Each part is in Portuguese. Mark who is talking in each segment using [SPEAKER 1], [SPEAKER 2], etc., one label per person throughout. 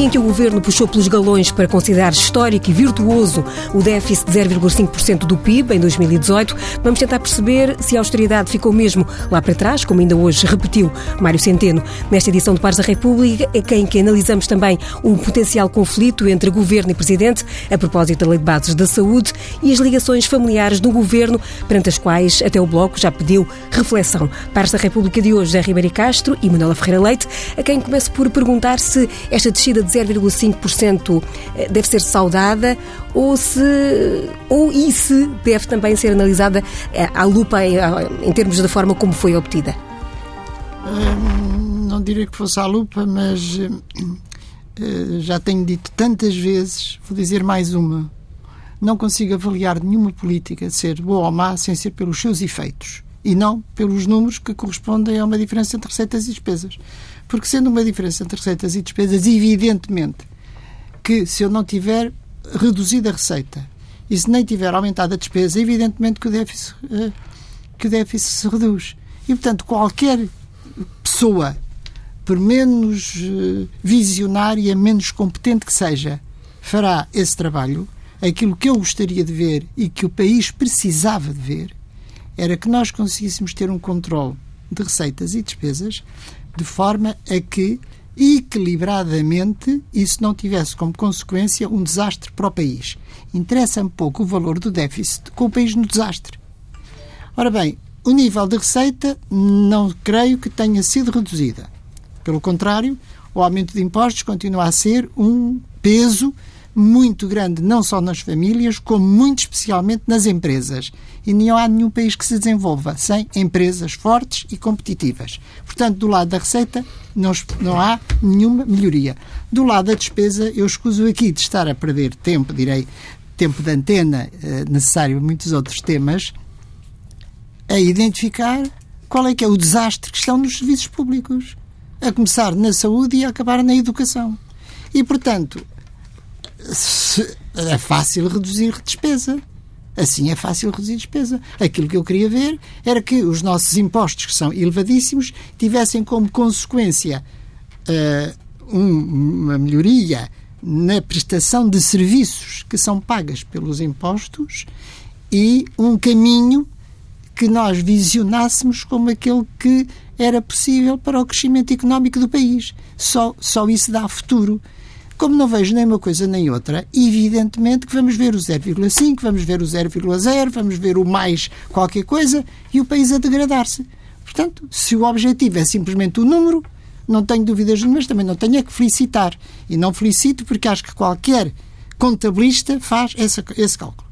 [SPEAKER 1] dia em que o governo puxou pelos galões para considerar histórico e virtuoso o déficit de 0,5% do PIB em 2018, vamos tentar perceber se a austeridade ficou mesmo lá para trás, como ainda hoje repetiu Mário Centeno. Nesta edição de Pares da República, é quem que analisamos também o potencial conflito entre governo e presidente a propósito da Lei de Bases da Saúde e as ligações familiares do governo, perante as quais até o Bloco já pediu reflexão. Pares da República de hoje, José Ribeiro Castro e Manuela Ferreira Leite, a quem começo por perguntar se esta descida de 0,5% eh, deve ser saudada ou se ou e se deve também ser analisada eh, à lupa em, em termos da forma como foi obtida.
[SPEAKER 2] Hum, não diria que fosse à lupa, mas eh, já tenho dito tantas vezes, vou dizer mais uma. Não consigo avaliar nenhuma política ser boa ou má sem ser pelos seus efeitos e não pelos números que correspondem a uma diferença entre receitas e despesas. Porque sendo uma diferença entre receitas e despesas, evidentemente que se eu não tiver reduzido a receita e se nem tiver aumentado a despesa, evidentemente que o déficit, eh, que o déficit se reduz. E, portanto, qualquer pessoa, por menos eh, visionária, menos competente que seja, fará esse trabalho. Aquilo que eu gostaria de ver e que o país precisava de ver era que nós conseguíssemos ter um controle de receitas e despesas de forma a que, equilibradamente, isso não tivesse como consequência um desastre para o país. Interessa-me pouco o valor do déficit com o país no desastre. Ora bem, o nível de receita não creio que tenha sido reduzida. Pelo contrário, o aumento de impostos continua a ser um peso muito grande, não só nas famílias, como muito especialmente nas empresas. E não há nenhum país que se desenvolva sem empresas fortes e competitivas. Portanto, do lado da receita, não, não há nenhuma melhoria. Do lado da despesa, eu escuso aqui de estar a perder tempo, direi, tempo de antena eh, necessário a muitos outros temas, a identificar qual é que é o desastre que estão nos serviços públicos. A começar na saúde e a acabar na educação. E, portanto, é fácil reduzir despesa. Assim é fácil reduzir despesa. Aquilo que eu queria ver era que os nossos impostos, que são elevadíssimos, tivessem como consequência uh, um, uma melhoria na prestação de serviços que são pagas pelos impostos e um caminho que nós visionássemos como aquele que era possível para o crescimento económico do país. Só, só isso dá futuro. Como não vejo nem uma coisa nem outra, evidentemente que vamos ver o 0,5, vamos ver o 0,0, vamos ver o mais qualquer coisa e o país a degradar-se. Portanto, se o objetivo é simplesmente o número, não tenho dúvidas nenhumas, também não tenho é que felicitar. E não felicito porque acho que qualquer contabilista faz esse, esse cálculo.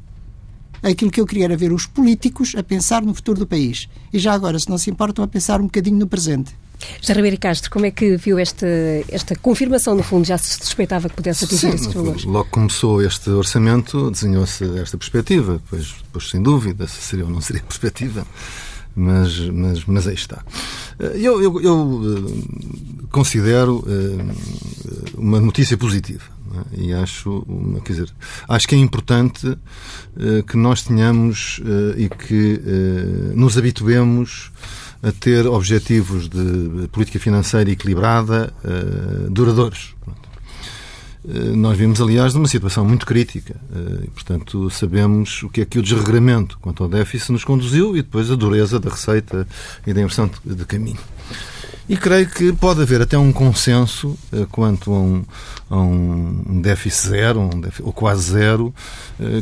[SPEAKER 2] Aquilo que eu queria era ver os políticos a pensar no futuro do país. E já agora, se não se importam, a pensar um bocadinho no presente.
[SPEAKER 1] Já Ribeiro Castro, como é que viu esta, esta confirmação, no fundo? Já se suspeitava que pudesse atingir esses valores?
[SPEAKER 3] Logo começou este orçamento, desenhou-se esta perspectiva, pois, pois sem dúvida, se seria ou não seria perspectiva, mas, mas, mas aí está. Eh, eu, eu, eu eh, considero eh, uma notícia positiva é? e acho, quer dizer, acho que é importante que nós tenhamos e que nos habituemos a ter objetivos de política financeira equilibrada uh, duradouros. Uh, nós vimos, aliás, numa situação muito crítica uh, e, portanto, sabemos o que é que o desregramento quanto ao déficit nos conduziu e depois a dureza da receita e da inversão de caminho. E creio que pode haver até um consenso uh, quanto a um, a um déficit zero, um déficit, ou quase zero,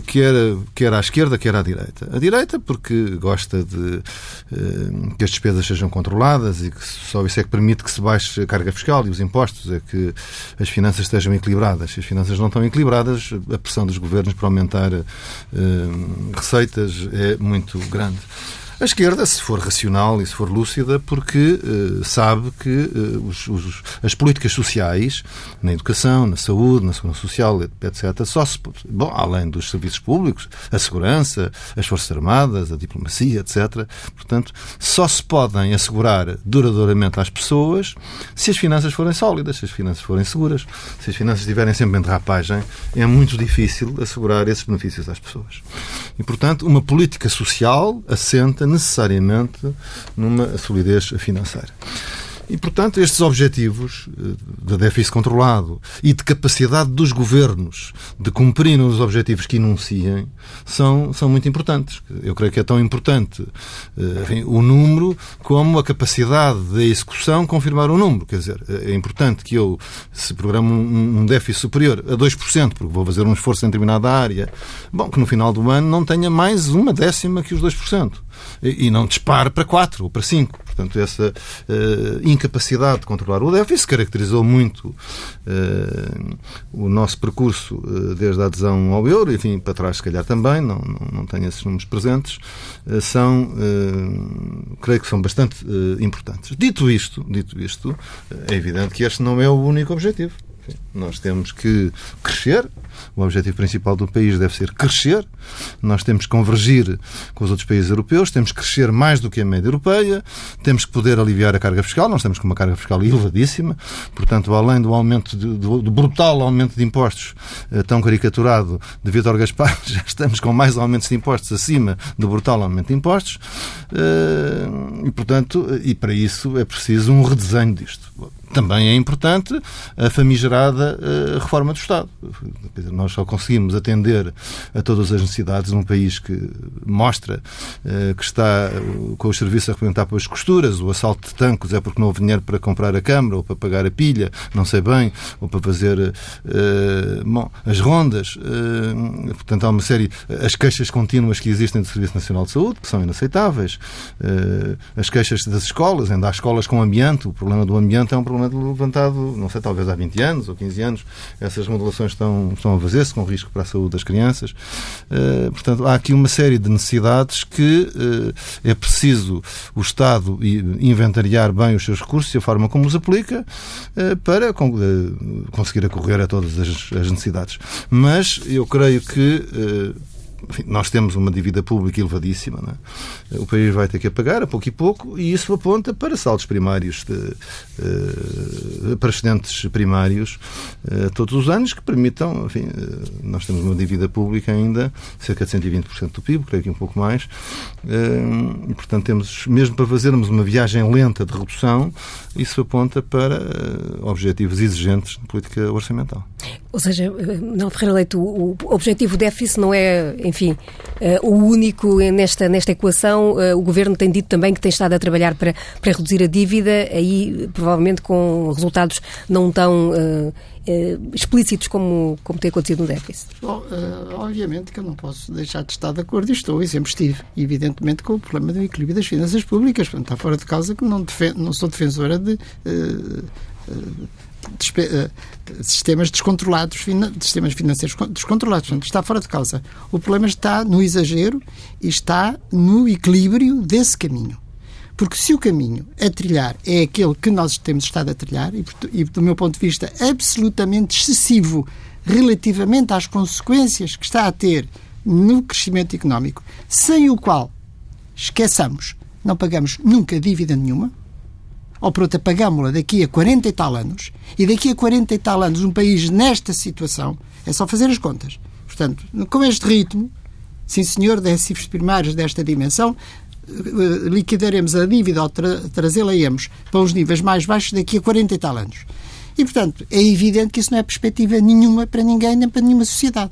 [SPEAKER 3] quer, quer à esquerda, quer à direita. A direita, porque gosta de uh, que as despesas sejam controladas e que só isso é que permite que se baixe a carga fiscal e os impostos, é que as finanças estejam equilibradas. Se as finanças não estão equilibradas, a pressão dos governos para aumentar receitas é muito grande. A esquerda, se for racional e se for lúcida, porque uh, sabe que uh, os, os, as políticas sociais, na educação, na saúde, na segurança social, etc., só se. Bom, além dos serviços públicos, a segurança, as Forças Armadas, a diplomacia, etc., portanto, só se podem assegurar duradouramente às pessoas se as finanças forem sólidas, se as finanças forem seguras. Se as finanças estiverem sempre em derrapagem, é muito difícil assegurar esses benefícios às pessoas. E, portanto, uma política social assenta necessariamente numa solidez financeira. E, portanto, estes objetivos eh, de déficit controlado e de capacidade dos governos de cumprirem os objetivos que enunciem são, são muito importantes. Eu creio que é tão importante eh, enfim, o número como a capacidade da execução confirmar o número. Quer dizer, é importante que eu, se programo um, um déficit superior a 2%, porque vou fazer um esforço em determinada área, bom, que no final do ano não tenha mais uma décima que os 2% e não dispare para 4 ou para 5. Portanto, essa uh, incapacidade de controlar o déficit caracterizou muito uh, o nosso percurso uh, desde a adesão ao euro, enfim, para trás, se calhar também, não, não, não tenho esses números presentes, são, creio que são bastante importantes. Dito isto, dito isto, é evidente que este não é o único objetivo. Nós temos que crescer. O objetivo principal do país deve ser crescer. Nós temos que convergir com os outros países europeus, temos que crescer mais do que a média europeia, temos que poder aliviar a carga fiscal. Nós temos uma carga fiscal elevadíssima, portanto, além do aumento, de, do, do, brutal aumento de impostos eh, tão caricaturado de Vítor Gaspar, já estamos com mais aumentos de impostos acima do brutal aumento de impostos. Eh, e, portanto, e para isso é preciso um redesenho disto também é importante a famigerada uh, reforma do Estado. Nós só conseguimos atender a todas as necessidades num país que mostra uh, que está uh, com os serviços a representar pelas costuras, o assalto de tancos é porque não houve dinheiro para comprar a câmara ou para pagar a pilha, não sei bem, ou para fazer as rondas. portanto, há uma série. As queixas contínuas que existem do Serviço Nacional de Saúde, que são inaceitáveis. as queixas das escolas, ainda há escolas com ambiente, o problema do ambiente é um problema levantado, não sei, talvez há 20 anos ou 15 anos. Essas modulações estão, estão a fazer-se com risco para a saúde das crianças. Uh, portanto, há aqui uma série de necessidades que uh, é preciso o Estado inventariar bem os seus recursos e a forma como os aplica uh, para conseguir acorrer a todas as, as necessidades. Mas eu creio que enfim, nós temos uma dívida pública elevadíssima. É? O país vai ter que pagar a pouco e pouco e isso aponta para saldos primários, de, uh, para excedentes primários uh, todos os anos que permitam, enfim, uh, nós temos uma dívida pública ainda cerca de 120% do PIB, creio que um pouco mais, e portanto temos, mesmo para fazermos uma viagem lenta de redução, isso aponta para objetivos exigentes de política orçamental.
[SPEAKER 1] Ou seja, não Ferreira Leite, o objetivo déficit não é enfim, uh, o único nesta, nesta equação. O Governo tem dito também que tem estado a trabalhar para, para reduzir a dívida, aí provavelmente com resultados não tão explícitos como, como tem acontecido no déficit.
[SPEAKER 2] Bom, obviamente que eu não posso deixar de estar de acordo e estou e sempre estive, evidentemente, com o problema do equilíbrio das finanças públicas. Portanto, está fora de causa que não, não sou defensora de eh, sistemas descontrolados, sistemas financeiros descontrolados. Portanto, está fora de causa. O problema está no exagero e está no equilíbrio desse caminho. Porque se o caminho a trilhar é aquele que nós temos estado a trilhar, e, do meu ponto de vista absolutamente excessivo relativamente às consequências que está a ter no crescimento económico, sem o qual, esqueçamos, não pagamos nunca dívida nenhuma, ou por outra, pagámos-la daqui a 40 e tal anos, e daqui a 40 e tal anos um país nesta situação, é só fazer as contas. Portanto, com este ritmo, sim senhor, décimos primários desta dimensão, liquidaremos a dívida ou tra trazê-la-emos para os níveis mais baixos daqui a 40 e tal anos. E, portanto, é evidente que isso não é perspectiva nenhuma para ninguém, nem para nenhuma sociedade.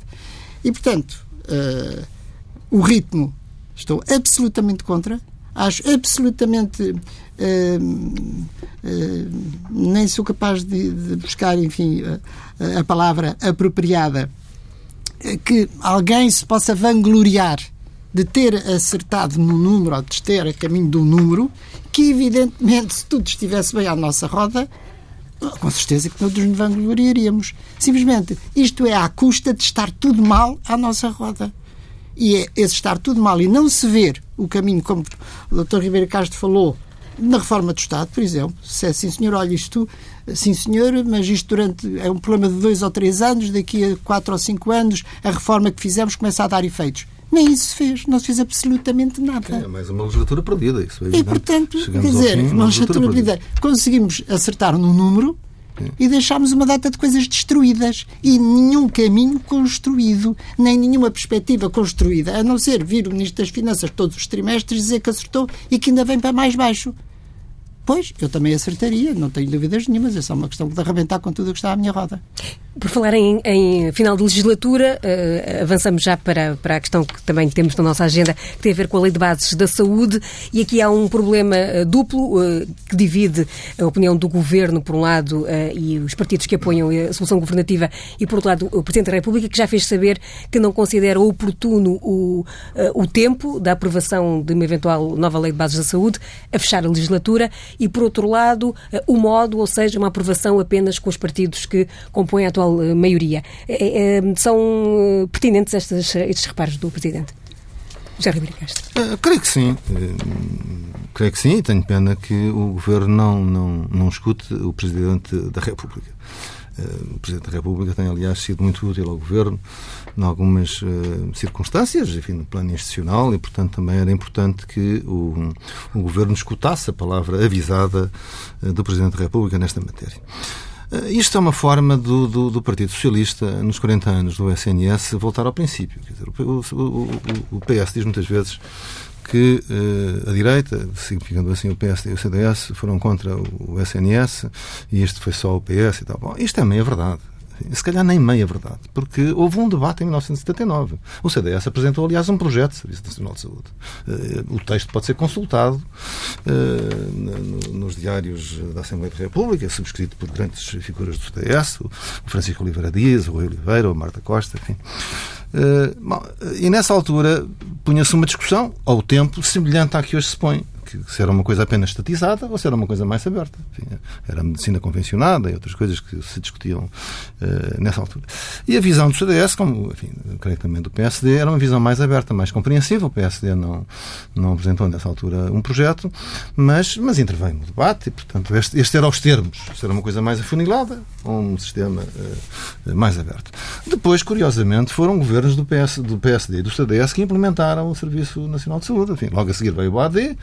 [SPEAKER 2] E, portanto, uh, o ritmo estou absolutamente contra, acho absolutamente Uh, nem sou capaz de, de buscar, enfim, a, palavra apropriada, eh, que alguém se possa vangloriar de ter acertado no número ou de ter a caminho do número, que evidentemente, se tudo estivesse bem à nossa roda, com certeza que todos nos vangloriaríamos. Simplesmente, isto é à custa de estar tudo mal à nossa roda. E é esse estar tudo mal e não se ver o caminho, como o Dr. Ribeiro Castro falou, na reforma do Estado, por exemplo, se é assim, senhor, olha isto, sim senhor, mas isto durante é um problema de dois ou três anos, daqui a quatro ou cinco anos, a reforma que fizemos começa a dar efeitos. Nem isso se fez, não se fez absolutamente nada.
[SPEAKER 3] É mais uma legislatura perdida, isso é
[SPEAKER 2] E, portanto, Chegamos quer dizer, fim, uma legislatura perdida. Conseguimos acertar no número, e deixámos uma data de coisas destruídas e nenhum caminho construído, nem nenhuma perspectiva construída, a não ser vir o Ministro das Finanças todos os trimestres dizer que acertou e que ainda vem para mais baixo. Pois, eu também acertaria, não tenho dúvidas nenhumas, é só uma questão de arrebentar com tudo o que está à minha roda.
[SPEAKER 1] Por falar em, em final de legislatura, uh, avançamos já para, para a questão que também temos na nossa agenda, que tem a ver com a Lei de Bases da Saúde, e aqui há um problema uh, duplo uh, que divide a opinião do Governo, por um lado, e os partidos que apoiam a solução governativa, e por outro lado, o Presidente da República, que já fez saber que não considera oportuno o, o tempo da aprovação de uma eventual nova Lei de Bases da Saúde, a fechar a legislatura, e por outro lado, o modo, ou seja, uma aprovação apenas com os partidos que compõem a atual atual eh, maioria. É, é, são eh, pertinentes estes, estes reparos do Presidente? José Ribeiro Castro.
[SPEAKER 3] Uh, creio que sim. Uh, creio que sim e tenho pena que o Governo não, não, não escute o Presidente da República. Uh, o Presidente da República tem, aliás, sido muito útil ao Governo em algumas circunstâncias, enfim, no plano institucional, e, portanto, também era importante que o, o Governo escutasse a palavra avisada do Presidente da República nesta matéria. Eh, isto é uma forma do, do, do, Partido Socialista, nos 40 anos do SNS, voltar ao princípio. Quer dizer, o, o, o PS diz muitas vezes que uh, a direita, significando assim o PSD e o CDS, foram contra o SNS e este foi só o PS e tal. Bom, isto é meia verdade se calhar nem meia verdade, porque houve um debate em 1979. O CDS apresentou, aliás, um projeto de Serviço Nacional de Saúde. Eh, o texto pode ser consultado eh, nos diários da Assembleia da República, subscrito por grandes figuras do CDS, o Francisco Oliveira Dias, o Rui Oliveira, o Marta Costa, enfim. Eh, e nessa altura punha-se uma discussão ao tempo semelhante à que hoje se põe que se era uma coisa apenas estatizada ou se era uma coisa mais aberta. Enfim, era a medicina convencionada e outras coisas que se discutiam uh, nessa altura. E a visão do CDS, como enfim, creio também do PSD, era uma visão mais aberta, mais compreensiva. O PSD não, não apresentou nessa altura um projeto, mas, mas interveio no debate e, portanto, este, este era os termos. Isto era uma coisa mais afunilada ou um sistema uh, mais aberto. Depois, curiosamente, foram governos do, PS, do PSD e do CDS que implementaram o Serviço Nacional de Saúde. Enfim, logo a seguir veio o AD,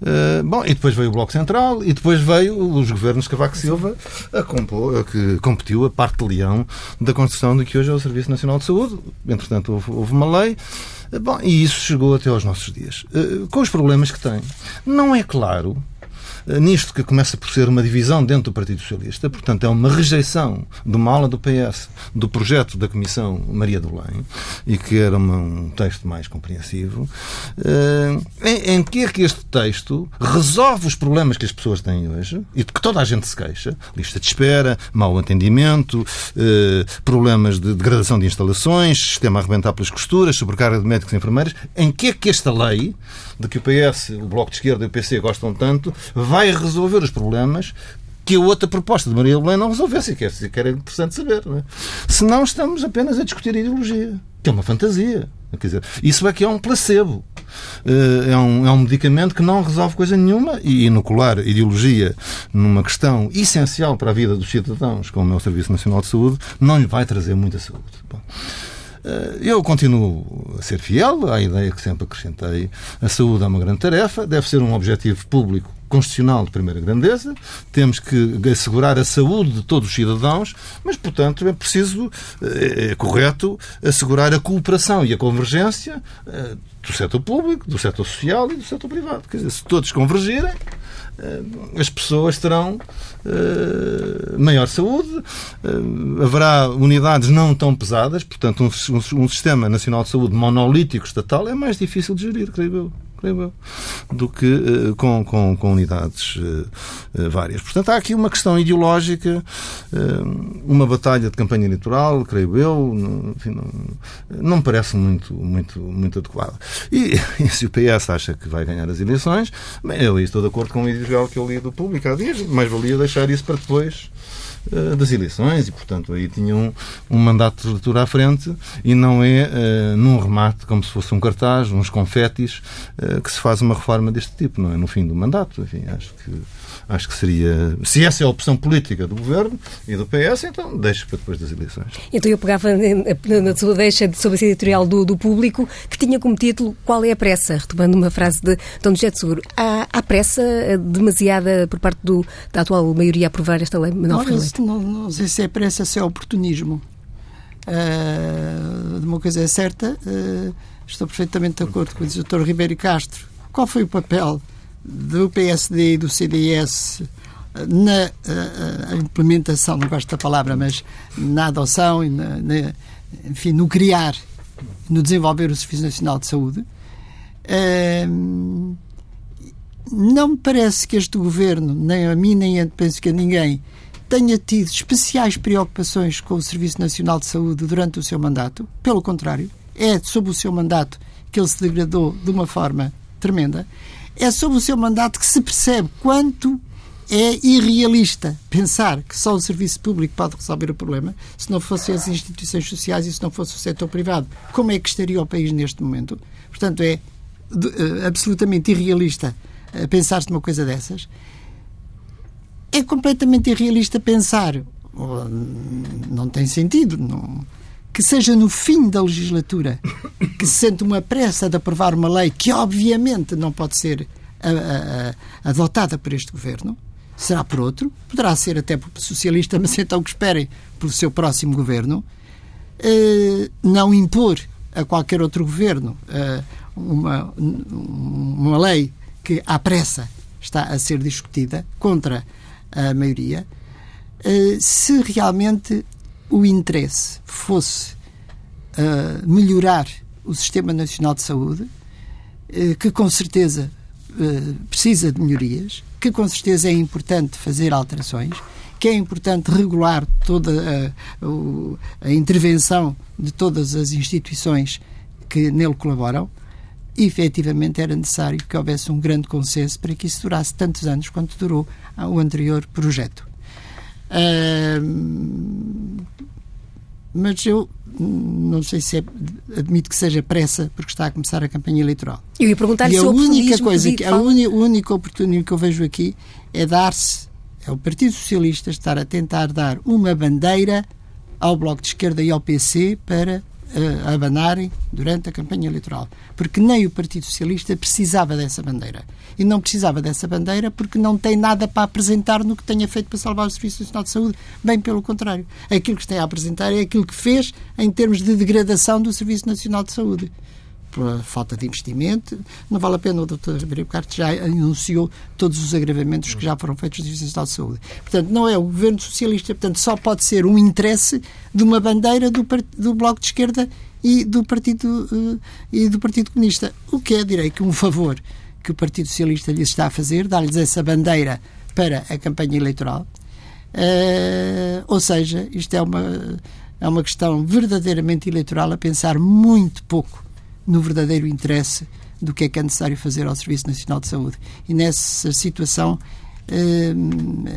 [SPEAKER 3] Uh, bom, e depois veio o Bloco Central e depois veio os governos Cavaco Silva a compor, a que competiu a parte de leão da construção do que hoje é o Serviço Nacional de Saúde. Entretanto, houve, houve uma lei. Uh, bom, e isso chegou até aos nossos dias. Uh, com os problemas que tem. Não é claro eh, nisto que começa por ser uma divisão dentro do Partido Socialista, portanto, é uma rejeição de uma ala do PS do projeto da Comissão Maria do Belém, e que era uma, um texto mais compreensivo, eh, em, em, que é que este texto resolve os problemas que as pessoas têm hoje e de que toda a gente se queixa, lista de espera, mau atendimento, eh, problemas de degradação de instalações, sistema a arrebentar pelas costuras, sobrecarga de médicos e enfermeiros, em que é que esta lei, de que o PS, o Bloco de Esquerda e o PC gostam tanto, vai resolver os problemas que a outra proposta de Maria Belém não resolvesse. E que era interessante saber. Não é? Senão estamos apenas a discutir ideologia, que é uma fantasia. Quer dizer, isso é que é um placebo. Eh, é um, é um medicamento que não resolve coisa nenhuma e inocular ideologia numa questão essencial para a vida dos cidadãos, como é o Serviço Nacional de Saúde, não lhe vai trazer muita saúde. Bom. Eh, eu continuo a ser fiel à ideia que sempre acrescentei. A saúde é uma grande tarefa, deve ser um objetivo público constitucional de primeira grandeza, temos que assegurar a saúde de todos os cidadãos, mas, portanto, é preciso, é, é correto, assegurar a cooperação e a convergência é, do setor público, do setor social e do setor privado. Quer dizer, se todos convergirem, as pessoas terão uh, maior saúde, uh, haverá unidades não tão pesadas, portanto, um, sistema nacional de saúde monolítico estatal é mais difícil de gerir, creio eu creio eu, do que uh, com, com, com, unidades uh, uh, várias. Portanto, há aqui uma questão ideológica, uma batalha de campanha eleitoral, creio eu, não, enfim, não, não me parece muito, muito, muito adequado. E, e, se o PS acha que vai ganhar as eleições, bem, eu estou de acordo com o ideal que eu li do público há dias, mais valia deixar isso para depois eh, das eleições e, portanto, aí tinha um, um mandato de legislatura à frente e não é uh, num remate, como se fosse um cartaz, uns confetes, uh, que se faz uma reforma deste tipo, não é? No fim do mandato. Enfim, acho que Acho que seria. Se essa é a opção política do governo e do PS, então deixe para depois das eleições.
[SPEAKER 1] Então eu pegava na sua deixa sobre a editorial do, do público, que tinha como título Qual é a pressa? Retomando uma frase de Dom José de Seguro. Há, há pressa demasiada por parte do, da atual maioria a aprovar esta lei
[SPEAKER 2] não, não, não sei se é pressa, se é oportunismo. Uh, de uma coisa é certa, uh, estou perfeitamente de acordo com o Dr. Ribeiro Castro. Qual foi o papel do PSD e do CDS na a, a implementação, não gosto da palavra, mas na adoção e na, na, enfim, no criar, no desenvolver o Serviço Nacional de Saúde. Uh, não me parece que este governo, nem a mim, nem a, penso que a ninguém, tenha tido especiais preocupações com o Serviço Nacional de Saúde durante o seu mandato. Pelo contrário, é sob o seu mandato que ele se degradou de uma forma tremenda. É sob o seu mandato que se percebe quanto é irrealista pensar que só o serviço público pode resolver o problema. Se não fossem as instituições sociais e se não fosse o setor privado, como é que estaria o país neste momento? Portanto, é uh, absolutamente irrealista uh, pensar-se numa coisa dessas. É completamente irrealista pensar, oh, não tem sentido, não, que seja no fim da legislatura que se sente uma pressa de aprovar uma lei que, obviamente, não pode ser uh, adotada por este governo será por outro, poderá ser até por socialista, mas então que esperem pelo seu próximo governo, eh, não impor a qualquer outro governo eh, uma, uma lei que à pressa está a ser discutida contra a maioria, eh, se realmente o interesse fosse melhorar o Sistema Nacional de Saúde, que com certeza precisa de melhorias, que com certeza é importante fazer alterações, que é importante regular toda a, a intervenção de todas as instituições que nele colaboram, e efetivamente era necessário que houvesse um grande consenso para que isso durasse tantos anos quanto durou o anterior projeto. Uh, mas eu não sei se é, admito que seja pressa porque está a começar a campanha eleitoral.
[SPEAKER 1] Eu ia perguntar-lhe
[SPEAKER 2] e a única coisa que a, uni, a única oportunidade que eu vejo aqui é dar-se é o Partido Socialista estar a tentar dar uma bandeira ao Bloco de Esquerda e ao PC para uh, abanarem durante a campanha eleitoral. Porque nem o Partido Socialista precisava dessa bandeira. E não precisava dessa bandeira porque não tem nada para apresentar no que tenha feito para salvar o Serviço Nacional de Saúde. Bem pelo contrário. Aquilo que tem a apresentar é aquilo que fez em termos de degradação do Serviço Nacional de Saúde pela falta de investimento. Não vale a pena, o Dr. Ribeiro Cartes já anunciou todos os agravamentos que já foram feitos no Serviço Nacional de Saúde. Portanto, não é o governo socialista, portanto, só pode ser um interesse de uma bandeira do, do Bloco de Esquerda e do Partido, uh, e do Partido Comunista. O que é, direi que, um favor que o Partido Socialista lhes está a fazer, dar-lhes essa bandeira para a campanha eleitoral. Uh, ou seja, isto é uma, é uma questão verdadeiramente eleitoral a pensar muito pouco no verdadeiro interesse do que é que é necessário fazer ao Serviço Nacional de Saúde. E nessa situação eh,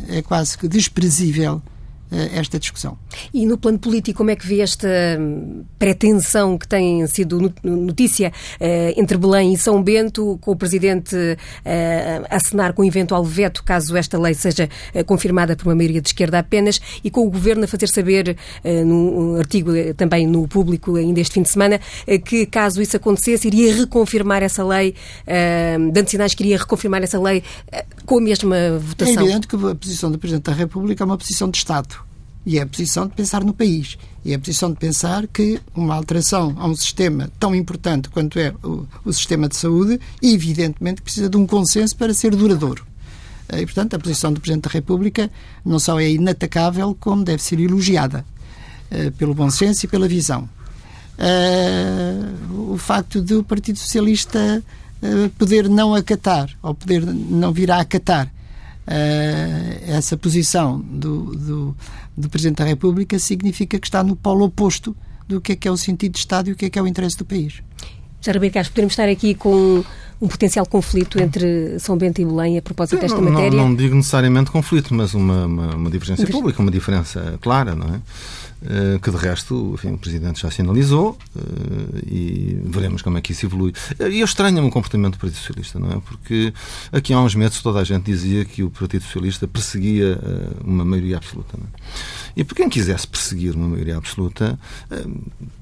[SPEAKER 2] é quase que desprezível esta discussão.
[SPEAKER 1] E no plano político, como é que vê esta hum, pretensão que tem sido notícia eh, entre Belém e São Bento, com o Presidente eh, a assinar com um eventual veto, caso esta lei seja confirmada por uma maioria de esquerda apenas, e com o Governo a fazer saber, num artigo também no público ainda este fim de semana, que caso isso acontecesse, iria reconfirmar essa lei, dando sinais que iria reconfirmar essa lei com a mesma votação?
[SPEAKER 2] É evidente que a posição do Presidente da República é uma posição de Estado. E é a posição de pensar no país. E é a posição de pensar que uma alteração a um sistema tão importante quanto é o, o sistema de saúde, evidentemente precisa de um consenso para ser duradouro. E, portanto, a posição do Presidente da República não só é inatacável, como deve ser elogiada uh, pelo bom senso e pela visão. Uh, o facto do Partido Socialista uh, poder não acatar, ou poder não vir a acatar uh, essa posição do, do, do, Presidente da República significa que está no polo oposto do que é que é o sentido de Estado e o que é que é o interesse do país.
[SPEAKER 1] Já Ribeiro Castro, podemos estar aqui com um potencial conflito entre São Bento e Belém a propósito desta
[SPEAKER 3] não,
[SPEAKER 1] matéria?
[SPEAKER 3] Não, não, digo necessariamente conflito, mas uma, uma, uma divergência pública, uma diferença clara, não é? Eh, que de resto enfim, o Presidente já sinalizou eh, e veremos como é que isso evolui. E eu estranho-me o comportamento do Partido Socialista, não é? Porque aqui há uns meses toda a gente dizia que o Partido Socialista perseguia eh, uma maioria absoluta. Não é? E por quem quisesse perseguir uma maioria absoluta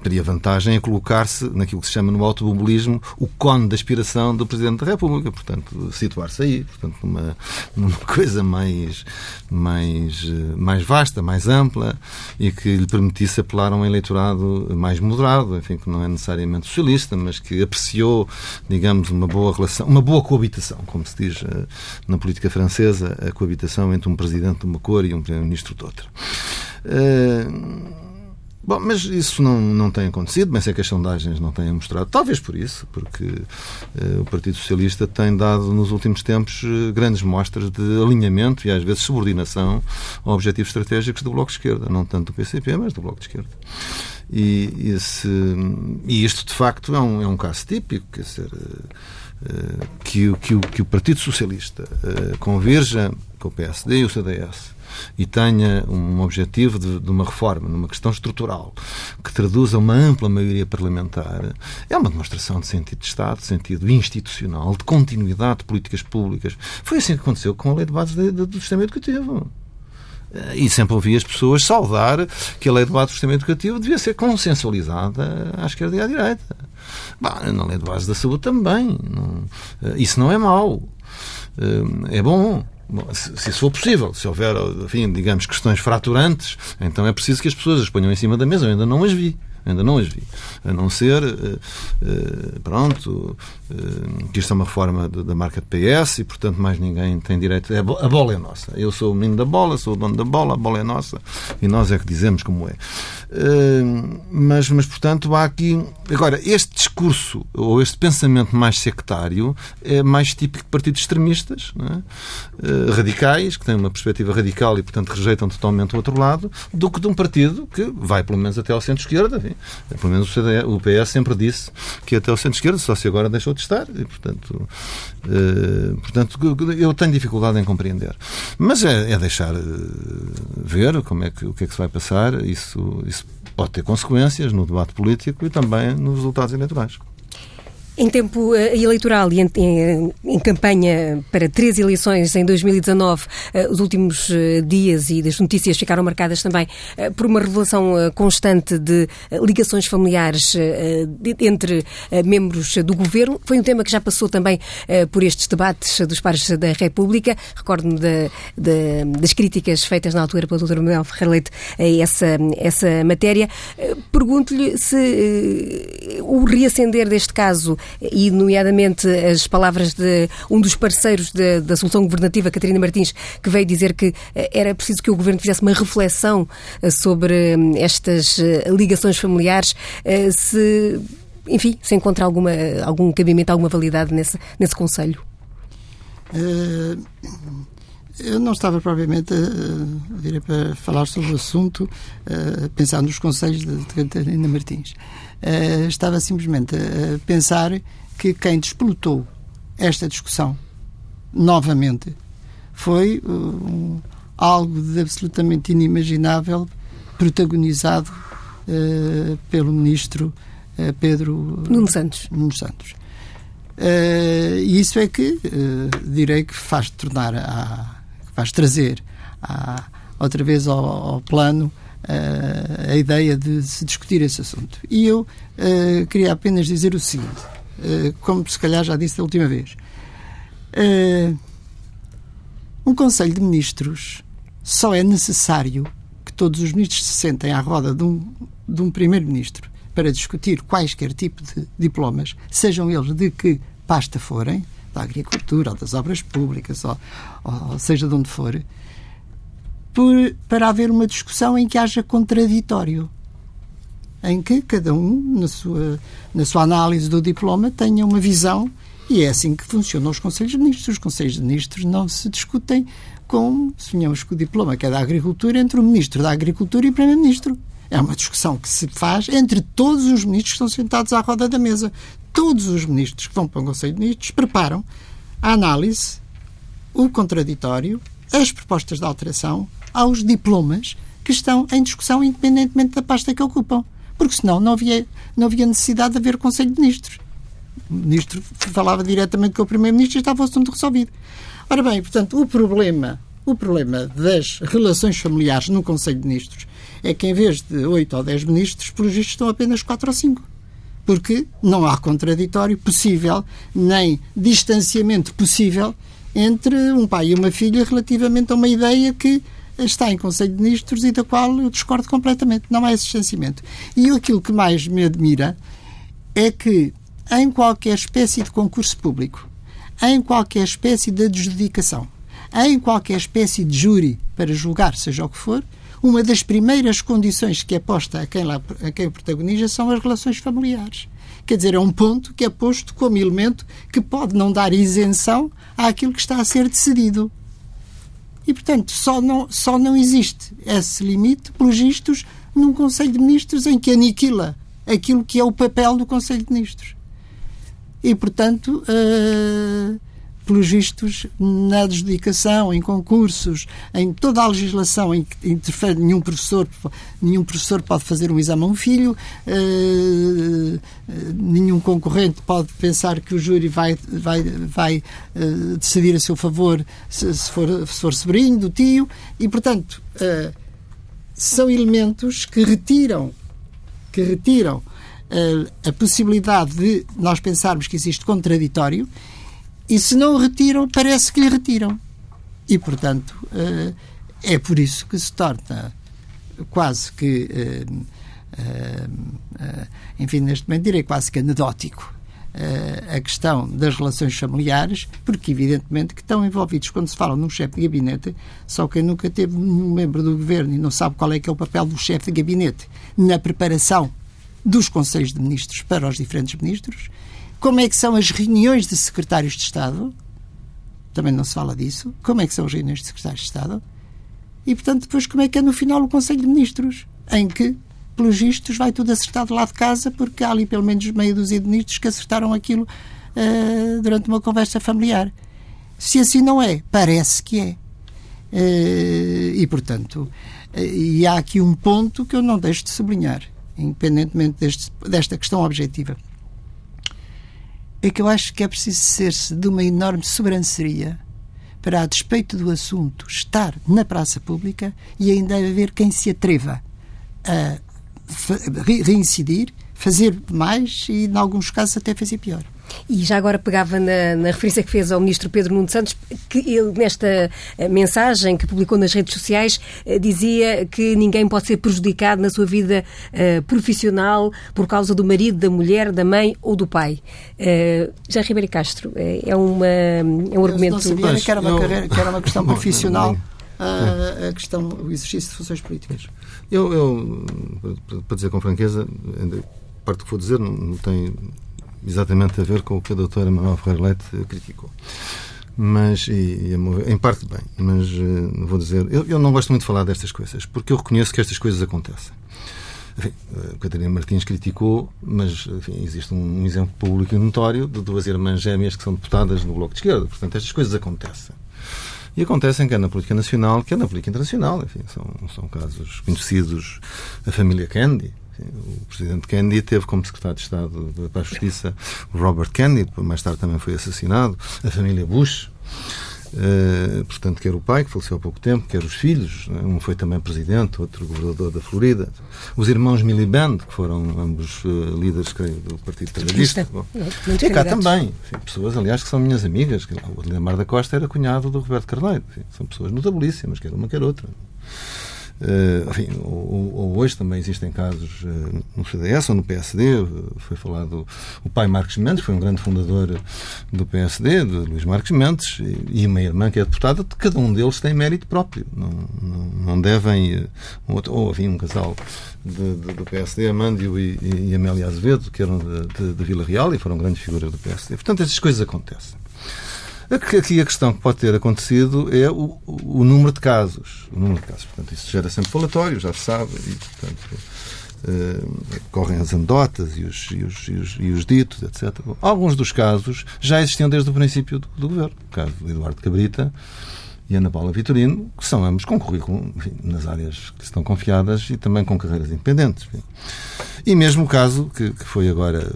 [SPEAKER 3] teria vantagem em colocar-se naquilo que se chama no automobilismo o cone de aspiração do do Presidente da República, portanto, situar-se aí, portanto, numa, numa coisa mais, mais, mais vasta, mais ampla e que lhe permitisse apelar a um eleitorado mais moderado, enfim, que não é necessariamente socialista, mas que apreciou, digamos, uma boa relação, uma boa coabitação, como se diz eh, na política francesa, a coabitação entre um presidente de uma cor e um primeiro-ministro de outra. Uh, Bom, mas isso não, não tem acontecido, mas é que as sondagens não têm mostrado. Talvez por isso, porque uh, o Partido Socialista tem dado nos últimos tempos uh, grandes mostras de alinhamento e às vezes subordinação a objetivos estratégicos do Bloco de Esquerda. Não tanto do PCP, mas do Bloco de Esquerda. E, esse, e isto, de facto, é um, é um caso típico, quer dizer, uh, que, que, que o Partido Socialista converja com o PSD e o CDS e tenha um objetivo de, de, uma reforma, numa questão estrutural, que traduza uma ampla maioria parlamentar, é uma demonstração de sentido de Estado, de sentido institucional, de continuidade de políticas públicas. Foi assim que aconteceu com a lei de bases do sistema educativo. Eh, e sempre ouvi as pessoas saudar que a lei de base do sistema educativo devia ser consensualizada à esquerda e à direita. Bah, na lei de base da saúde também. Eh, isso não é mau. Eh, é bom. Se, se, isso for possível, se houver, enfim, digamos, questões fraturantes, então é preciso que as pessoas as ponham em cima da mesa. Eu ainda não as vi ainda não as vi. A não ser, uh, uh, pronto, uh, que isto é uma reforma da marca de PS e, portanto, mais ninguém tem direito. É, a bola é nossa. Eu sou o menino da bola, sou o dono da bola, a bola é nossa e nós é que dizemos como é. mas, mas, portanto, há aqui. Agora, este discurso ou este pensamento mais sectário é mais típico de partidos extremistas, é? radicais, que têm uma perspectiva radical e, portanto, rejeitam totalmente o outro lado, do que de um partido que vai, pelo menos, até ao centro-esquerda, pelo menos o, PS sempre disse que até o centro-esquerda, só se agora deixou de estar. E, portanto, uh, portanto, eu tenho dificuldade em compreender. Mas é, é deixar uh, ver como é que, o que é que se vai passar. Isso, isso pode ter consequências no debate político e também nos resultados eleitorais.
[SPEAKER 1] Em tempo uh, eleitoral e em, em, em, campanha para três eleições em 2019, uh, os últimos uh, dias e das notícias ficaram marcadas também por uma revelação constante de ligações familiares entre membros do governo. Foi um tema que já passou também por estes debates dos pares da República. Recordo-me das críticas feitas na altura pelo Dr. Manuel Ferreira Leite a essa, essa matéria. Pergunto-lhe se o reacender deste caso e, nomeadamente, as palavras de um dos parceiros de, da solução governativa, Catarina Martins, que veio dizer que eh, era preciso que o governo fizesse uma reflexão eh, sobre hum, estas eh, ligações familiares, se, enfim, se encontra alguma, algum cabimento, alguma validade nesse, nesse Conselho.
[SPEAKER 2] Uh... Eu não estava propriamente a, a para falar sobre o assunto, uh, pensar nos conselhos de, de Catarina Martins. Uh, estava simplesmente a pensar que quem despolutou esta discussão novamente foi uh, algo de absolutamente inimaginável protagonizado uh, pelo ministro Pedro
[SPEAKER 1] Nuno Santos.
[SPEAKER 2] Nuno Santos. E isso é que direi que faz tornar a, faz trazer a, outra vez ao, ao plano uh, a ideia de se discutir esse assunto. E eu uh, queria apenas dizer o seguinte, uh, como se calhar já disse da última vez. um Conselho de Ministros só é necessário que todos os ministros se sentem à roda de um, de um primeiro-ministro para discutir quaisquer tipo de diplomas, sejam eles de que pasta forem, da agricultura ou das obras públicas, ou, ou seja de onde for, por, para haver uma discussão em que haja contraditório. Em que cada um, na sua, na sua análise do diploma, tenha uma visão e é assim que funcionam os Conselhos de Ministros. Os Conselhos de Ministros não se discutem com, sonhamos com o diploma que é da Agricultura, entre o Ministro da Agricultura e o Primeiro-Ministro. É uma discussão que se faz entre todos os ministros que estão sentados à roda da mesa. Todos os ministros que vão para o Conselho de Ministros preparam a análise, o contraditório, as propostas de alteração aos diplomas que estão em discussão independentemente da pasta que ocupam. Porque senão não havia, não havia necessidade de haver Conselho de Ministros. O Ministro falava diretamente com o Primeiro-Ministro e estava o assunto resolvido. Ora bem, portanto, o problema, o problema das relações familiares no Conselho de Ministros é que em vez de 8 ou 10 ministros, vistos estão apenas 4 ou 5. Porque não há contraditório possível, nem distanciamento possível entre um pai e uma filha relativamente a uma ideia que está em Conselho de Ministros e da qual eu discordo completamente. Não há esse distanciamento. E aquilo que mais me admira é que em qualquer espécie de concurso público, em qualquer espécie de adjudicação, em qualquer espécie de júri para julgar, seja o que for, uma das primeiras condições que é posta a quem, lá, a quem protagoniza são as relações familiares. Quer dizer, é um ponto que é posto como elemento que pode não dar isenção àquilo que está a ser decidido. E, portanto, só não, só não existe esse limite, pelos vistos, num Conselho de Ministros em que aniquila aquilo que é o papel do Conselho de Ministros. E, portanto, uh, pelos vistos, na adjudicação, em concursos, em toda a legislação em que interfere nenhum professor, nenhum professor pode fazer um exame a um filho, uh, nenhum concorrente pode pensar que o júri vai, vai, vai uh, decidir a seu favor se, se, for, se for sobrinho do tio, e, portanto, são elementos que retiram, que retiram a possibilidade de nós pensarmos que existe contraditório e se não o retiram, parece que lhe retiram. E, portanto, eh, é por isso que se torna quase que, eh, eh, enfim, neste momento direi quase que anedótico a questão das relações familiares, porque evidentemente que estão envolvidos quando se fala num chefe de gabinete, só quem nunca teve nenhum membro do governo e não sabe qual é que é o papel do chefe de gabinete na preparação dos conselhos de ministros para os diferentes ministros, como é que são as reuniões de secretários de Estado? Também não se fala disso. Como é que são as reuniões de secretários de Estado? E, portanto, depois como é que é no final o Conselho de Ministros? Em que, pelos vistos, vai tudo acertado lá de casa, porque há ali pelo menos meia dúzia de ministros que acertaram aquilo uh, durante uma conversa familiar. Se assim não é, parece que é. Uh, e, portanto, uh, e há aqui um ponto que eu não deixo de sublinhar, independentemente deste, desta questão objetiva é que eu acho que é preciso ser-se de uma enorme sobranceria para, a despeito do assunto, estar na praça pública e ainda haver quem se atreva a reincidir, fazer mais e, em alguns casos, até fazer pior.
[SPEAKER 1] E já agora pegava na, na, referência que fez ao ministro Pedro Nuno Santos, que ele, nesta eh, mensagem que publicou nas redes sociais, eh, dizia que ninguém pode ser prejudicado na sua vida uh, profissional por causa do marido, da mulher, da mãe ou do pai. Uh, já Ribeiro Castro, é, uma, é um argumento... Não
[SPEAKER 2] sabia que era uma, carreira, que era uma questão profissional a, a questão, o exercício de funções políticas.
[SPEAKER 3] Eu, eu, para dizer com franqueza, parte do que vou dizer não tem exatamente a ver com o que a doutora Manuel Ferreira Leite criticou. Mas, e, e, em parte bem, mas uh, vou dizer, eu, eu, não gosto muito de falar destas coisas, porque eu reconheço que estas coisas acontecem. Enfim, a Catarina Martins criticou, mas enfim, existe um, um exemplo público e notório de duas irmãs gêmeas que são deputadas no Bloco de Esquerda. Portanto, estas coisas acontecem. E acontecem quer na política nacional, quer na política internacional. Enfim, são, são casos conhecidos. A família Kennedy, o presidente Kennedy teve como secretário de Estado para a Justiça o Robert Kennedy, mais tarde também foi assassinado, a família Bush. Uh, portanto, quer o pai, que faleceu há pouco tempo, quer os filhos, né? um foi também presidente, outro governador da Florida, os irmãos Miliband, que foram ambos uh, líderes creio, do Partido Trabalhista. E cá também, enfim, pessoas, aliás, que são minhas amigas. O Ademar da Costa era cunhado do Roberto Carneiro. Enfim, são pessoas notabilíssimas, quer uma, quer outra. Uh, enfim, ou, ou, hoje também existem casos uh, no CDS ou no PSD. Foi falado o pai Marcos Mendes, foi um grande fundador do PSD, de Luís Marcos Mendes, e, uma irmã que é deputada. Cada um deles tem mérito próprio. Não, não, não devem. Um outro, ou havia um casal de, de, do PSD, Amândio e, e, Amélia Azevedo, que eram de, de, de Vila Real e foram grandes figuras do PSD. Portanto, essas coisas acontecem. Aqui a questão que pode ter acontecido é o, o, número de casos. O número de casos. Portanto, isso gera sempre falatório, já se sabe, e, portanto, uh, correm as anedotas e os, e, os, e, os, e os, ditos, etc. Alguns dos casos já existiam desde o princípio do, do governo. O caso de Eduardo Cabrita e Ana Paula Vitorino, que são ambos com currículo enfim, nas áreas que estão confiadas e também com carreiras independentes. Enfim. E mesmo o caso que, que foi agora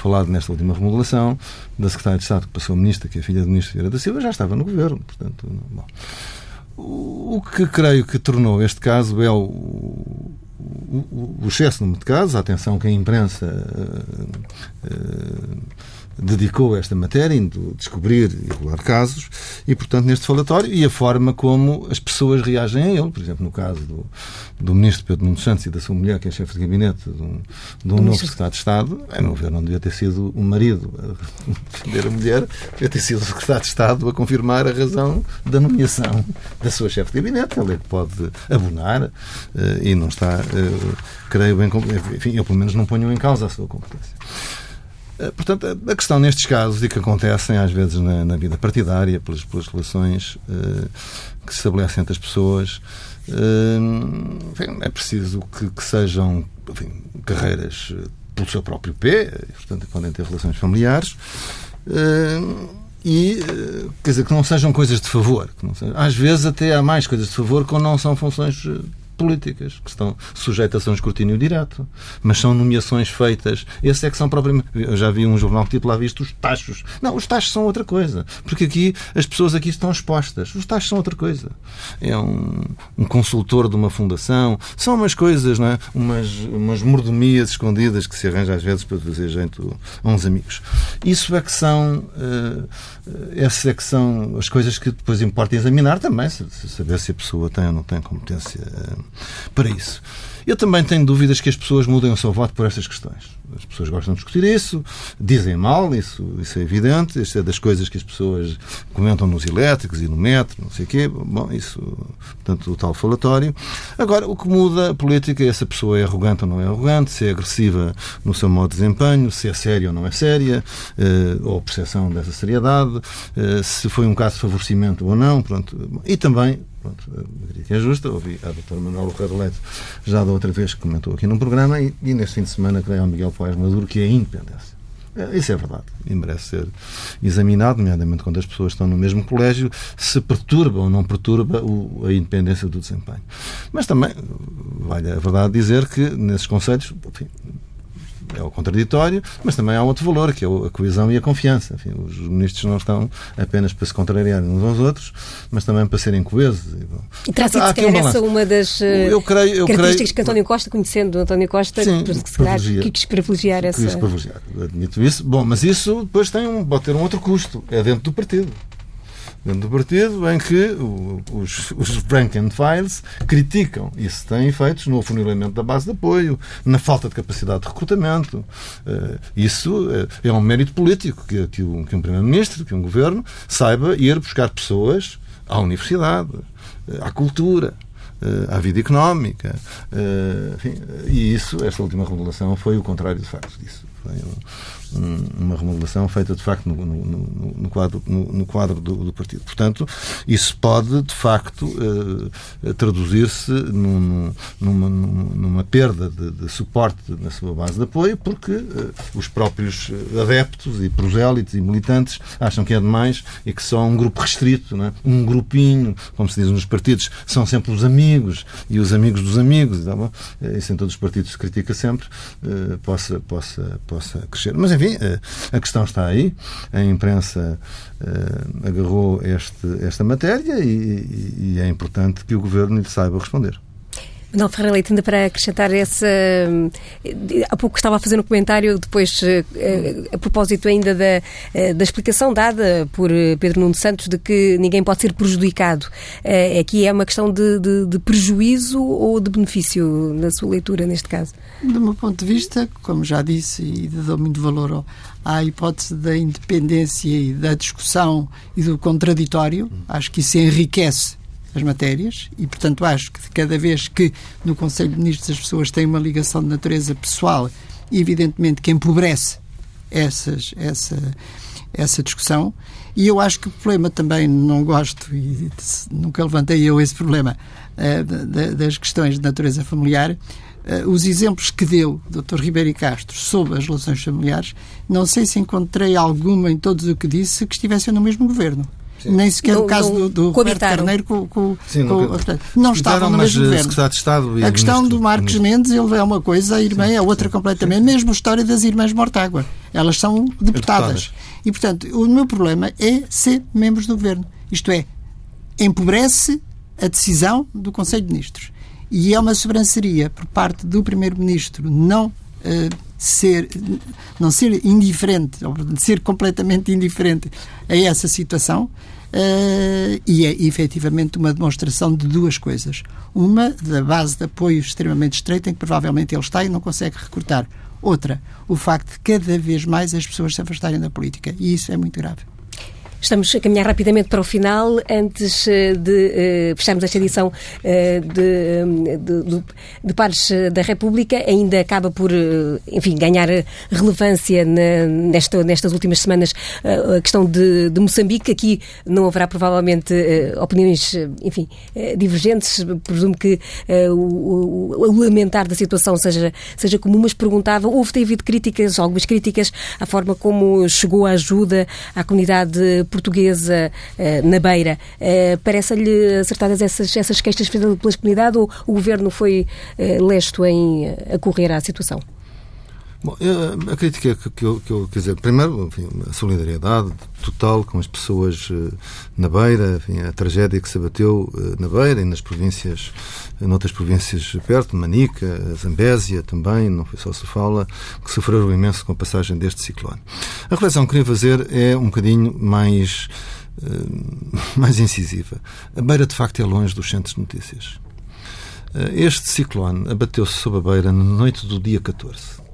[SPEAKER 3] falado nesta última remodelação, da Secretária de Estado que passou a Ministra, que é filha do Ministro Vieira da Silva, já estava no Governo. Portanto, bom. O que creio que tornou este caso é o, o, o, excesso número de casos, a atenção que a imprensa uh, uh, dedicou a esta matéria, indo descobrir e regular casos, e, portanto, neste falatório, e a forma como as pessoas reagem a ele. Por exemplo, no caso do, do ministro Pedro Nuno Santos e da sua mulher, que é chefe de gabinete de um, de um novo secretário de Estado, a meu ver, não devia ter sido o marido a defender a mulher, devia ter sido o secretário de Estado a confirmar a razão da nomeação da sua chefe de gabinete. Ele é que pode abonar uh, e não está, uh, creio bem, enfim, eu pelo menos não ponho em causa a sua competência. Eh, portanto, a questão nestes casos e que acontecem às vezes na, na vida partidária, pelas, pelas relações uh, que se estabelecem entre as pessoas, enfim, é preciso que, que sejam enfim, carreiras pelo seu próprio pé, portanto, podem ter relações familiares. Uh, e, quer dizer, que não sejam coisas de favor. Sejam, às vezes até há mais coisas de favor quando não são funções políticas, que estão sujeitas a um escrutínio direto, mas são nomeações feitas. Esse é que são propriamente. Eu já vi um jornal que titulava isto os tachos. Não, os tachos são outra coisa, porque aqui as pessoas aqui estão expostas. Os tachos são outra coisa. É um, um consultor de uma fundação, são umas coisas, não é? umas, umas mordomias escondidas que se arranja às vezes para fazer jeito a uns amigos. Isso é que são. Uh, essas é que são as coisas que depois importa examinar também, saber se a pessoa tem ou não tem competência eh, para isso. Eu também tenho dúvidas que as pessoas mudem o seu voto por estas questões. As pessoas gostam de discutir isso, dizem mal, isso, isso é evidente. Isto é das coisas que as pessoas comentam nos elétricos e no metro, não sei o quê. Bom, isso, portanto, o tal falatório. Agora, o que muda a política é se a pessoa é arrogante ou não é arrogante, se é agressiva no seu modo de desempenho, se é séria ou não é séria, eh, ou percepção dessa seriedade, eh, se foi um caso de favorecimento ou não. Pronto. E também Pronto, a que é justa. Ouvi a doutora Manuel Ferreira Leite já da outra vez que comentou aqui num programa e, e neste fim de semana creio ao Miguel Poés Maduro que é a independência. É, isso é verdade e merece ser examinado, nomeadamente quando as pessoas estão no mesmo colégio, se perturba ou não perturba o, a independência do desempenho. Mas também, vale a verdade dizer que nesses conselhos, enfim, é o contraditório, mas também há outro valor, que é a coesão e a confiança. Enfim, os ministros não estão apenas para se contrariarem uns aos outros, mas também para serem coesos.
[SPEAKER 1] E terá sido, se calhar, um essa uma das eu creio, eu características creio... que António Costa, conhecendo António Costa,
[SPEAKER 3] Sim,
[SPEAKER 1] que se calhar quis privilegiar essa... Quis
[SPEAKER 3] privilegiar, admito isso. Bom, mas isso depois tem um, pode ter um outro custo, é dentro do partido dentro do partido em que os, os files criticam. Isso tem efeitos no afunilamento da base de apoio, na falta de capacidade de recrutamento. Eh, isso eh, é um mérito político que, que um, que um Primeiro-Ministro, que um Governo saiba ir buscar pessoas à universidade, eh, à cultura, à vida económica. Enfim, e isso, esta última revelação, foi o contrário de facto disso. Foi um, uma remodelação feita de facto no, no, no quadro, no, quadro do, do, partido. Portanto, isso pode de facto uh, traduzir-se num, numa, numa, perda de, de, suporte na sua base de apoio, porque uh, os próprios adeptos e prosélitos e militantes acham que é demais e que só um grupo restrito, é? um grupinho, como se diz nos partidos, são sempre os amigos e os amigos dos amigos. Tá? Isso em todos os partidos se critica sempre, possa, possa, possa crescer. Mas, enfim, eh, a questão está aí. A imprensa uh, agarrou este, esta matéria e, e, é importante que o governo lhe saiba responder.
[SPEAKER 1] Manuel Ferreira Leite, ainda para acrescentar essa. Há pouco estava a fazer um comentário, depois, eh, a propósito ainda da, eh, da explicação dada por Pedro Nuno Santos de que ninguém pode ser prejudicado. Eh, aqui é uma questão de, de, de prejuízo ou de benefício, na sua leitura, neste caso?
[SPEAKER 2] Do meu ponto de vista, como já disse, e dou muito valor à hipótese da independência e da discussão e do contraditório, acho que isso enriquece as matérias e, portanto, acho que cada vez que no Conselho de Ministros as pessoas têm uma ligação de natureza pessoal, evidentemente que empobrece essas, essa, essa discussão. E eu acho que o problema também, não gosto e nunca levantei eu esse problema uh, das questões de natureza familiar. Uh, os exemplos que deu o Dr. Ribeiro Castro sobre as relações familiares, não sei se encontrei alguma em todos o que disse que estivessem no mesmo governo. Sim. Nem sequer no, o caso do, do Roberto Carneiro com, com,
[SPEAKER 3] Sim,
[SPEAKER 2] com, não estavam no mesmo governo.
[SPEAKER 3] De Estado
[SPEAKER 2] a questão do Marcos Mendes ele é uma coisa, a irmã Sim. é outra completamente. Mesmo a história das irmãs Mortágua. Elas são deputadas. deputadas. E, portanto, o meu problema é ser membros do governo. Isto é, empobrece a decisão do Conselho de Ministros. E é uma sobranceria por parte do Primeiro-Ministro não uh, ser, não ser indiferente, ser completamente indiferente a essa situação. Uh, e é efetivamente uma demonstração de duas coisas. Uma, da base de apoio extremamente estreita, em que provavelmente ele está e não consegue recortar. Outra, o facto de cada vez mais as pessoas se afastarem da política. E isso é muito grave.
[SPEAKER 1] Estamos a caminhar rapidamente para o final. Antes eh, de uh, fecharmos esta edição uh, de, de, de, Pares da República, ainda acaba por, uh, enfim, ganhar relevância na, nesta, nestas últimas semanas a questão de, de, Moçambique. Aqui não haverá provavelmente opiniões, enfim, divergentes. Presumo que o, o, o, lamentar da situação seja, seja comum, mas perguntava, houve ter havido críticas, algumas críticas à forma como chegou a ajuda à comunidade portuguesa uh, na Beira. Uh, Parece-lhe acertadas essas, essas queixas feitas pela comunidade ou o Governo foi uh, lesto em acorrer à situação?
[SPEAKER 3] Bom, a crítica que, eu, que eu quer dizer, primeiro, enfim, a solidariedade total com as pessoas na Beira, enfim, a tragédia que se abateu na Beira e nas províncias, noutras províncias perto, Manica, Zambésia também, não foi só Sofala, que sofreram imenso com a passagem deste ciclone. A reflexão que queria fazer é um bocadinho mais, mais incisiva. A Beira, de facto, é longe dos centros de notícias. Este ciclone abateu-se sob a Beira na noite do dia 14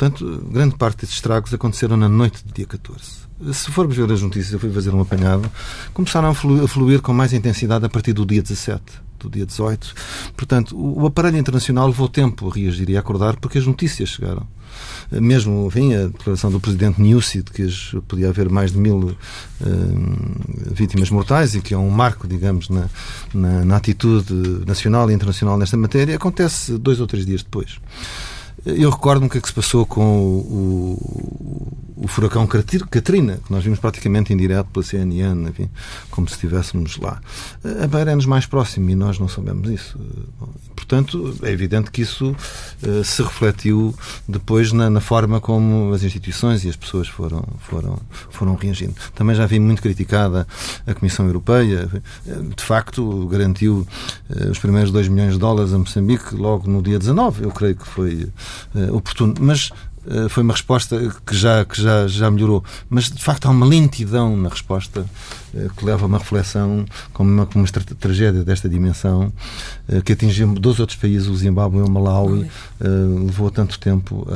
[SPEAKER 3] Portanto, grande parte desses estragos aconteceram na noite do dia 14. Se formos ver as notícias, eu fui fazer um apanhado, começaram a fluir com mais intensidade a partir do dia 17 do dia 18. Portanto, o aparelho internacional levou tempo a reagir e a acordar porque as notícias chegaram. Mesmo, enfim, a declaração do presidente Nussi de que podia haver mais de mil uh, vítimas mortais e que é um marco, digamos, na, na, na atitude nacional e internacional nesta matéria, acontece dois ou três dias depois. Eu recordo-me o que é que se passou com o, o, o, furacão Katrina, que nós vimos praticamente em direto pela CNN, enfim, como se estivéssemos lá. A Beira é-nos mais próximo e nós não sabemos isso. Portanto, é evidente que isso uh, se refletiu depois na, na, forma como as instituições e as pessoas foram, foram, foram reagindo. Também já vi muito criticada a Comissão Europeia. De facto, garantiu uh, os primeiros 2 milhões de dólares a Moçambique logo no dia 19. Eu creio que foi uh, oportuno. Mas uh, foi uma resposta que já, que já, já melhorou. Mas, de facto, há uma lentidão na resposta que leva a uma reflexão como uma, como uma tragédia desta dimensão que atingiu dois outros países, o Zimbábue e o Malawi, levou tanto tempo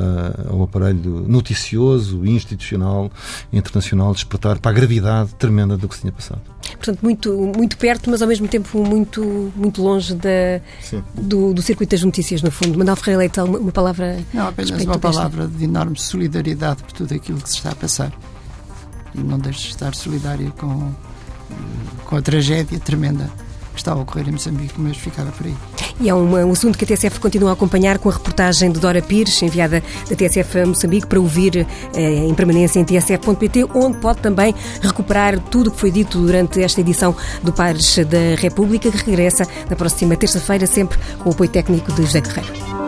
[SPEAKER 3] ao aparelho noticioso, institucional, internacional despertar para a gravidade tremenda do que se tinha passado.
[SPEAKER 1] Portanto, muito, muito perto, mas ao mesmo tempo muito, muito longe da, do, do circuito das notícias, no fundo. Manuel Ferreira Leitão, uma palavra.
[SPEAKER 2] Não, apenas uma palavra de enorme solidariedade por tudo aquilo que se está a passar. Não deixe de estar solidário com, com a tragédia tremenda que está a ocorrer em Moçambique, mas ficava por aí.
[SPEAKER 1] E é um, um, assunto que a TSF continua a acompanhar com a reportagem de Dora Pires, enviada da TSF a Moçambique, para ouvir eh, em permanência em tsf.pt, onde pode também recuperar tudo o que foi dito durante esta edição do Pares da República, que regressa na próxima terça-feira, sempre com o apoio técnico de José Guerreiro.